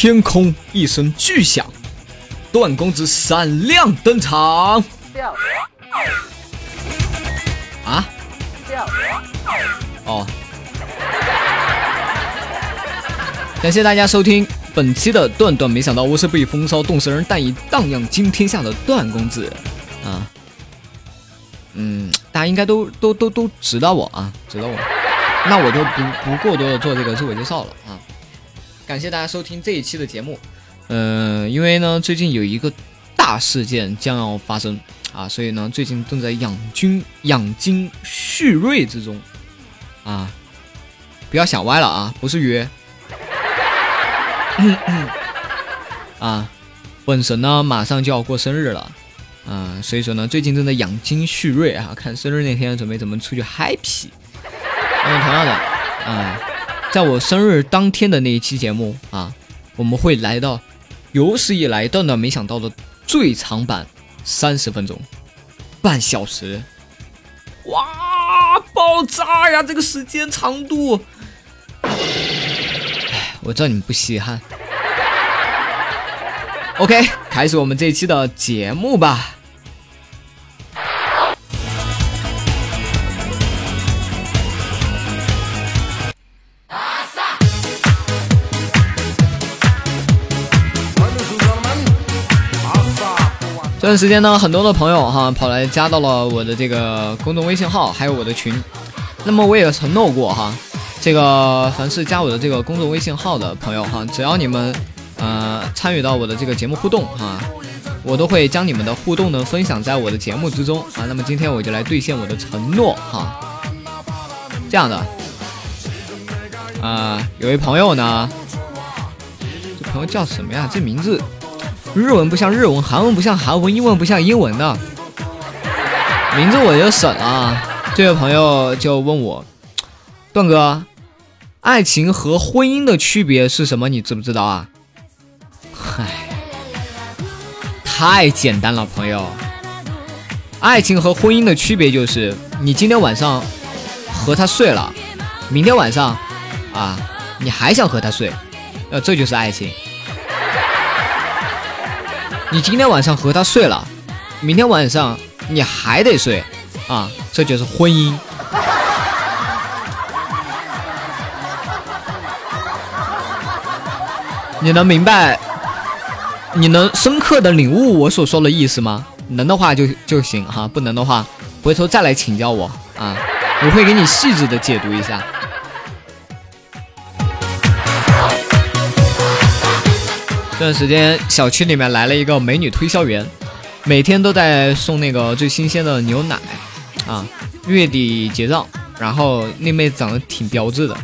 天空一声巨响，段公子闪亮登场。啊？哦。感谢大家收听本期的段段，没想到我是被风骚冻死人，但已荡漾惊天下的段公子啊。嗯，大家应该都都都都知道我啊，知道我。那我就不不过多的做这个自我介绍了啊。感谢大家收听这一期的节目。嗯，因为呢，最近有一个大事件将要发生啊，所以呢，最近正在养精养精蓄锐之中啊。不要想歪了啊，不是约。啊，本神呢马上就要过生日了，啊，所以说呢最近正在养精蓄锐啊，看生日那天准备怎么出去嗨皮。那么同样的，啊，在我生日当天的那一期节目啊，我们会来到有史以来断断没想到的最长版三十分钟，半小时，哇，爆炸呀！这个时间长度。我知道你们不稀罕。OK，开始我们这一期的节目吧。段时间呢，很多的朋友哈跑来加到了我的这个公众微信号，还有我的群。那么我也承诺过哈。这个凡是加我的这个公众微信号的朋友哈，只要你们呃参与到我的这个节目互动哈，我都会将你们的互动呢分享在我的节目之中啊。那么今天我就来兑现我的承诺哈。这样的啊，有位朋友呢，这朋友叫什么呀？这名字日文不像日文，韩文不像韩文，英文不像英文的，名字我就省了。这位朋友就问我，段哥。爱情和婚姻的区别是什么？你知不知道啊？嗨，太简单了，朋友。爱情和婚姻的区别就是，你今天晚上和他睡了，明天晚上啊，你还想和他睡，呃，这就是爱情。你今天晚上和他睡了，明天晚上你还得睡，啊，这就是婚姻。你能明白？你能深刻的领悟我所说的意思吗？能的话就就行哈，不能的话回头再来请教我啊，我会给你细致的解读一下。这段时间小区里面来了一个美女推销员，每天都在送那个最新鲜的牛奶啊，月底结账，然后那妹长得挺标致的。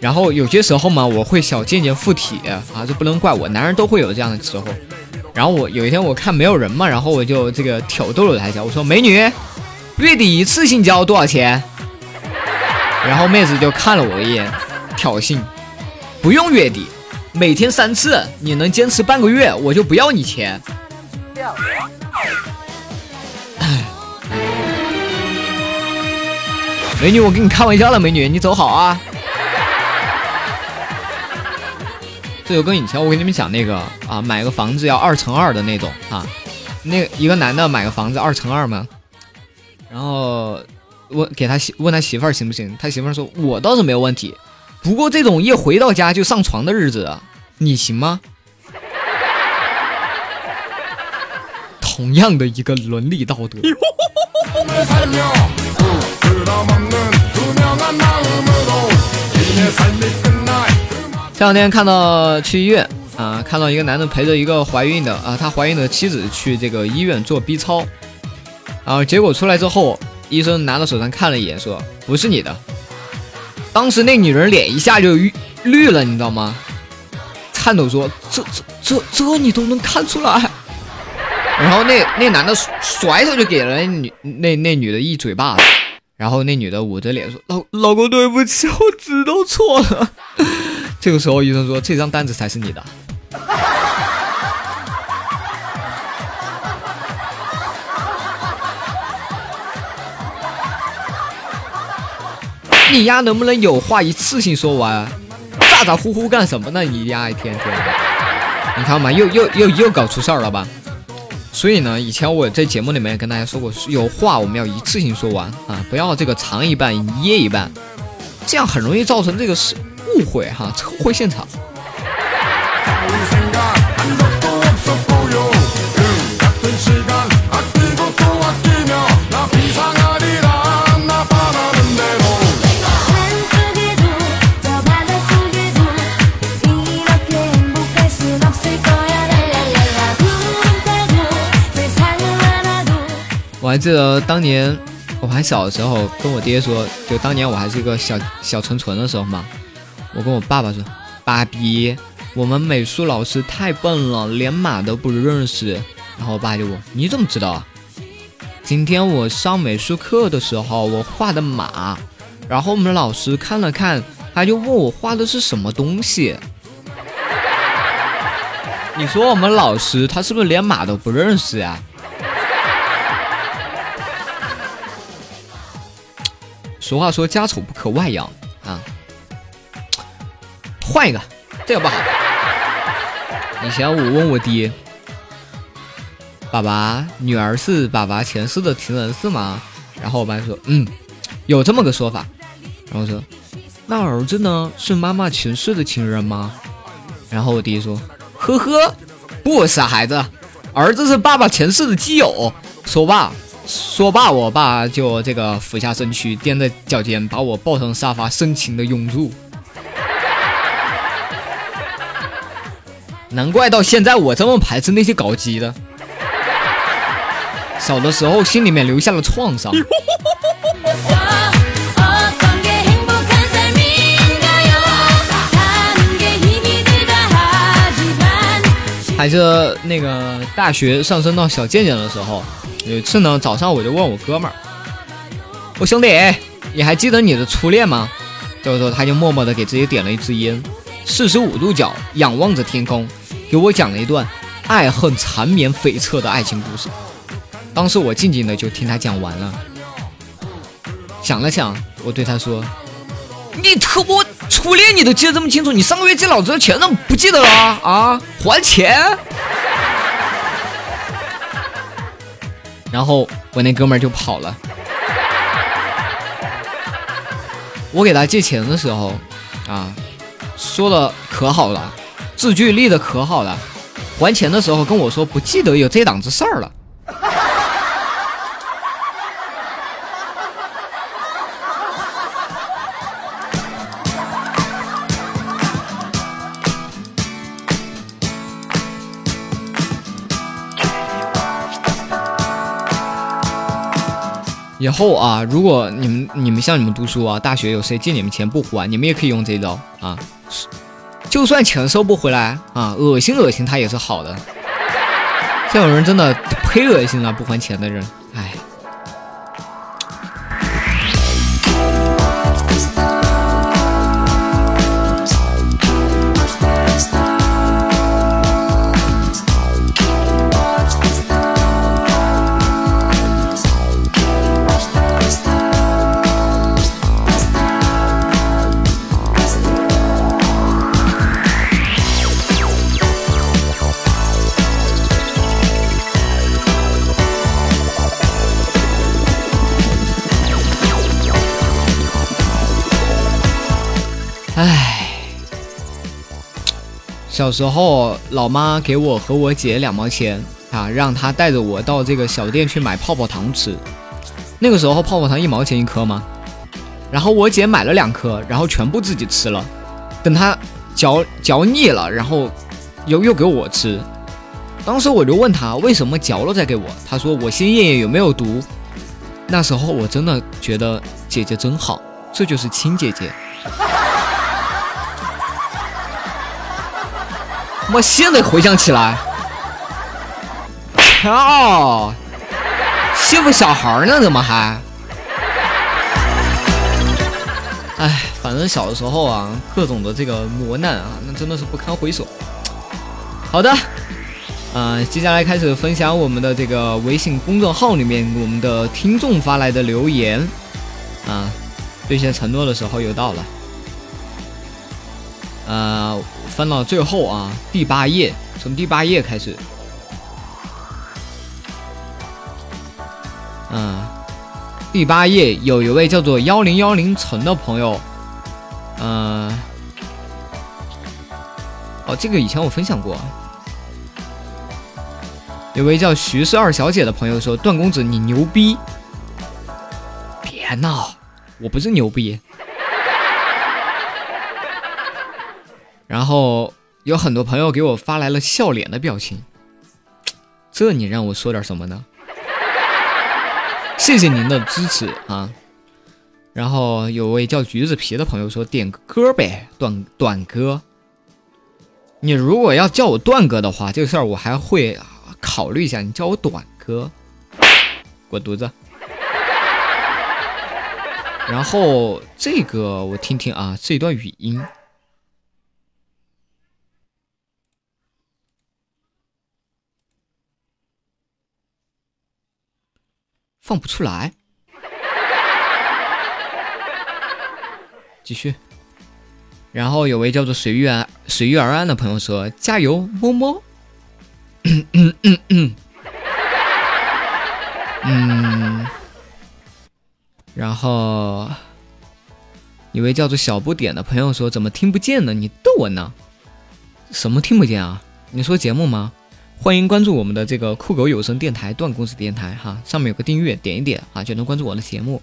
然后有些时候嘛，我会小贱贱附体啊，这不能怪我，男人都会有这样的时候。然后我有一天我看没有人嘛，然后我就这个挑逗了她一下，我说：“美女，月底一次性交多少钱？”然后妹子就看了我一眼，挑衅：“不用月底，每天三次，你能坚持半个月，我就不要你钱。”美女，我跟你开玩笑了，美女，你走好啊。这就跟以前我跟你们讲那个啊，买个房子要二乘二的那种啊，那一个男的买个房子二乘二吗？然后问给他媳问他媳妇儿行不行？他媳妇儿说我倒是没有问题，不过这种一回到家就上床的日子，你行吗？同样的一个伦理道德。这两天看到去医院啊，看到一个男的陪着一个怀孕的啊，他怀孕的妻子去这个医院做 B 超，然后结果出来之后，医生拿到手上看了一眼，说不是你的。当时那女人脸一下就绿了，你知道吗？颤抖说：“这这这这你都能看出来？”然后那那男的甩手就给了那女那那女的一嘴巴子，然后那女的捂着脸说：“老老公对不起，我知道错了。”这个时候，医生说：“这张单子才是你的。” 你丫能不能有话一次性说完？咋咋呼呼干什么呢？你丫一天天的。你看嘛，又又又又搞出事儿了吧？所以呢，以前我在节目里面跟大家说过，有话我们要一次性说完啊，不要这个藏一半掖一半，这样很容易造成这个是误会哈，车祸现场。还记得当年我还小的时候，跟我爹说，就当年我还是一个小小纯纯的时候嘛，我跟我爸爸说：“爸比，我们美术老师太笨了，连马都不认识。”然后我爸就问：“你怎么知道啊？”今天我上美术课的时候，我画的马，然后我 们老师看了看，他就问我画的是什么东西。你说我们老师他是不是连马都不认识呀？俗话说，家丑不可外扬啊。换一个，这个不好。以前我问我爹：“爸爸，女儿是爸爸前世的情人是吗？”然后我爸说：“嗯，有这么个说法。”然后说：“那儿子呢？是妈妈前世的情人吗？”然后我爹说：“呵呵，不是孩子，儿子是爸爸前世的基友。”说罢。说罢，我爸就这个俯下身躯，踮着脚尖，把我抱上沙发，深情的拥住。难怪到现在我这么排斥那些搞基的，小的时候心里面留下了创伤。还是那个大学上升到小贱贱的时候。有一次呢，早上我就问我哥们儿：“我兄弟，你还记得你的初恋吗？”这个时候他就默默的给自己点了一支烟，四十五度角仰望着天空，给我讲了一段爱恨缠绵悱恻的爱情故事。当时我静静的就听他讲完了，想了想，我对他说：“你特么初恋你都记得这么清楚，你上个月借老子的钱怎么不记得了啊？还钱！”然后我那哥们儿就跑了。我给他借钱的时候，啊，说的可好了，字句立的可好了。还钱的时候跟我说不记得有这档子事儿了。以后啊，如果你们你们像你们读书啊，大学有谁借你们钱不还，你们也可以用这招啊。就算钱收不回来啊，恶心恶心他也是好的。这种人真的忒恶心了，不还钱的人，哎。小时候，老妈给我和我姐两毛钱啊，让她带着我到这个小店去买泡泡糖吃。那个时候泡泡糖一毛钱一颗吗？然后我姐买了两颗，然后全部自己吃了。等她嚼嚼腻了，然后又又给我吃。当时我就问她为什么嚼了再给我，她说我先验验有没有毒。那时候我真的觉得姐姐真好，这就是亲姐姐。我现在回想起来，哦，欺负小孩呢？怎么还？哎，反正小的时候啊，各种的这个磨难啊，那真的是不堪回首。好的，啊，接下来开始分享我们的这个微信公众号里面我们的听众发来的留言啊，兑现承诺的时候又到了。呃，翻到最后啊，第八页，从第八页开始。嗯，第八页有一位叫做幺零幺零陈的朋友，嗯，哦，这个以前我分享过。有位叫徐氏二小姐的朋友说：“段公子，你牛逼！”别闹，我不是牛逼。然后有很多朋友给我发来了笑脸的表情，这你让我说点什么呢？谢谢您的支持啊！然后有位叫橘子皮的朋友说点歌呗，段段哥。你如果要叫我段哥的话，这个事儿我还会考虑一下。你叫我短哥，滚犊子！然后这个我听听啊，这段语音。放不出来，继续。然后有位叫做随遇而随遇而安的朋友说：“加油，么么。”嗯嗯嗯嗯。嗯。然后，一位叫做小不点的朋友说：“怎么听不见呢？你逗我呢？什么听不见啊？你说节目吗？”欢迎关注我们的这个酷狗有声电台段公子电台哈，上面有个订阅，点一点啊就能关注我的节目。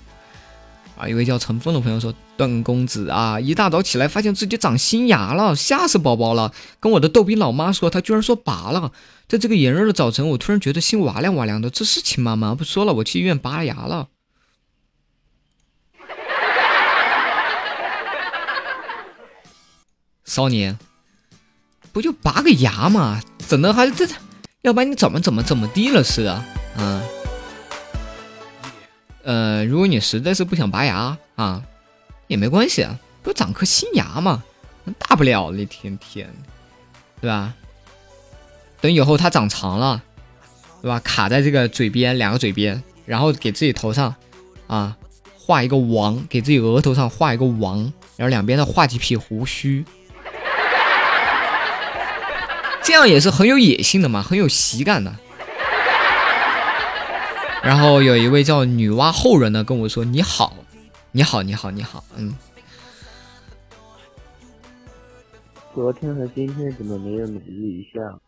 啊，一位叫陈峰的朋友说：“段公子啊，一大早起来发现自己长新牙了，吓死宝宝了。跟我的逗比老妈说，她居然说拔了。在这个炎热的早晨，我突然觉得心哇凉哇凉的。这是亲妈吗？不说了，我去医院拔牙了。少年，不就拔个牙吗？整的还这这。”要不然你怎么怎么怎么地了似的，嗯，呃，如果你实在是不想拔牙啊，也没关系啊，不长颗新牙嘛，大不了一天天，对吧？等以后它长长了，对吧？卡在这个嘴边，两个嘴边，然后给自己头上啊画一个王，给自己额头上画一个王，然后两边再画几撇胡须。这样也是很有野性的嘛，很有喜感的。然后有一位叫女娲后人呢跟我说：“你好，你好，你好，你好。”嗯。昨天和今天怎么没有每日一笑？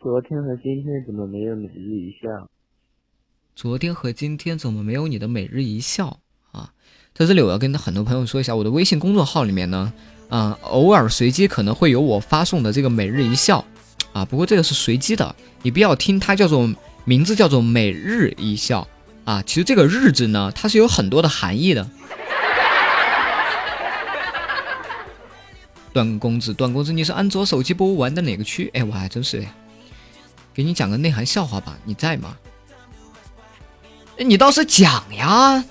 昨天和今天怎么没有每日一笑？昨天和今天怎么没有你的每日一笑啊？在这里我要跟很多朋友说一下，我的微信公众号里面呢。啊，偶尔随机可能会有我发送的这个每日一笑，啊，不过这个是随机的，你不要听它叫做名字叫做每日一笑啊，其实这个日子呢，它是有很多的含义的。段公子，段公子，你是安卓手机播玩的哪个区？哎，我还真是，给你讲个内涵笑话吧，你在吗？哎，你倒是讲呀。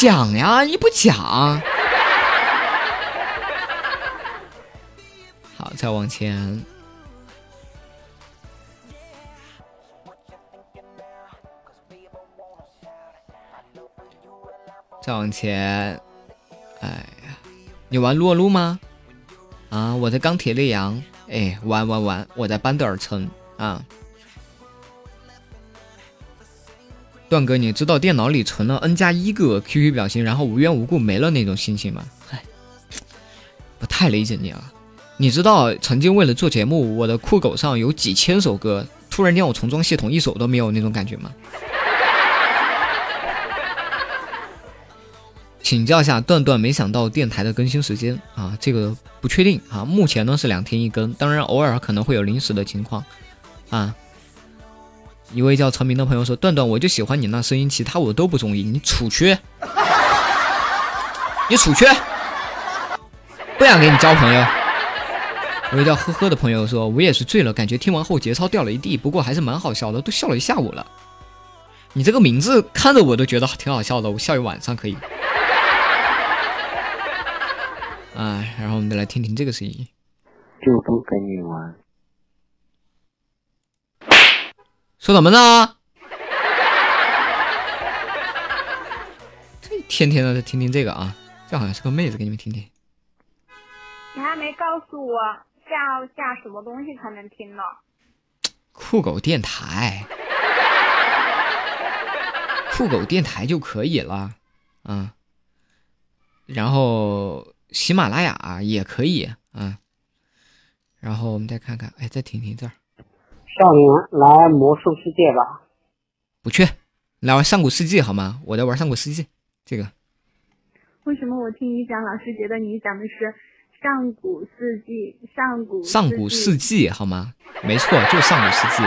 讲呀，你不讲。好，再往前，再往前。哎呀，你玩撸啊撸吗？啊，我在钢铁烈阳。哎，玩玩玩，我在班德尔城啊。段哥，你知道电脑里存了 n 加一个 QQ 表情，然后无缘无故没了那种心情吗？嗨，我太理解你了。你知道曾经为了做节目，我的酷狗上有几千首歌，突然间我重装系统，一首都没有那种感觉吗？请教一下段段，没想到电台的更新时间啊，这个不确定啊，目前呢是两天一更，当然偶尔可能会有临时的情况啊。一位叫陈明的朋友说：“段段，我就喜欢你那声音，其他我都不中意。你出去，你出去，不想跟你交朋友。”一位叫呵呵的朋友说：“我也是醉了，感觉听完后节操掉了一地，不过还是蛮好笑的，都笑了一下午了。”你这个名字看着我都觉得挺好笑的，我笑一晚上可以。哎，然后我们再来听听这个声音。就不跟你玩。说什么呢？这天天的听听这个啊，这好像是个妹子，给你们听听。你还没告诉我下下什么东西才能听呢？酷狗电台，酷狗电台就可以了，嗯。然后喜马拉雅也可以，嗯。然后我们再看看，哎，再听听这儿。少年来魔兽世界吧。不去，来玩上古世纪好吗？我在玩上古世纪，这个。为什么我听你讲，老师觉得你讲的是上古世纪？上古上古世纪好吗？没错，就是上古世纪。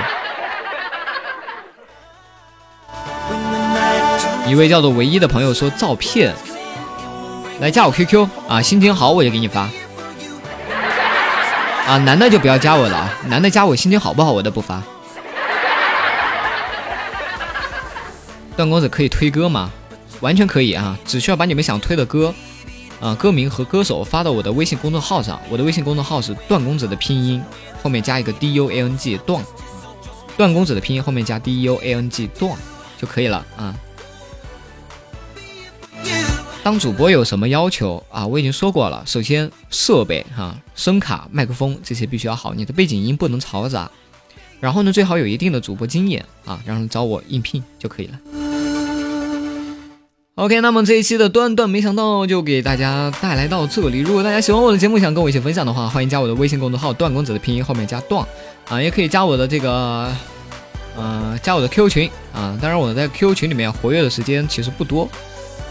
一位叫做唯一的朋友说照片，来加我 QQ 啊，心情好我就给你发。啊，男的就不要加我了啊，男的加我心情好不好我都不发。段公子可以推歌吗？完全可以啊，只需要把你们想推的歌，啊，歌名和歌手发到我的微信公众号上。我的微信公众号是段公子的拼音，后面加一个 D U A N G 段，段公子的拼音后面加 D U A N G 段就可以了啊。当主播有什么要求啊？我已经说过了，首先设备哈，声卡、麦克风这些必须要好，你的背景音不能嘈杂。然后呢，最好有一定的主播经验啊，然后找我应聘就可以了。OK，那么这一期的段段没想到就给大家带来到这里。如果大家喜欢我的节目，想跟我一起分享的话，欢迎加我的微信公众号“段公子”的拼音后面加段啊，也可以加我的这个，呃，加我的 QQ 群啊。当然，我在 QQ 群里面活跃的时间其实不多。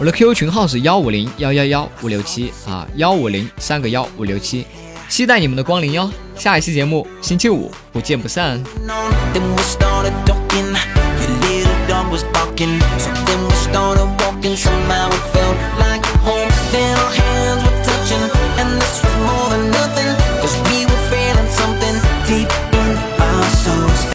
我的 QQ 群号是幺五零幺幺幺五六七啊，幺五零三个幺五六七，期待你们的光临哟。下一期节目星期五不见不散。Somehow it felt like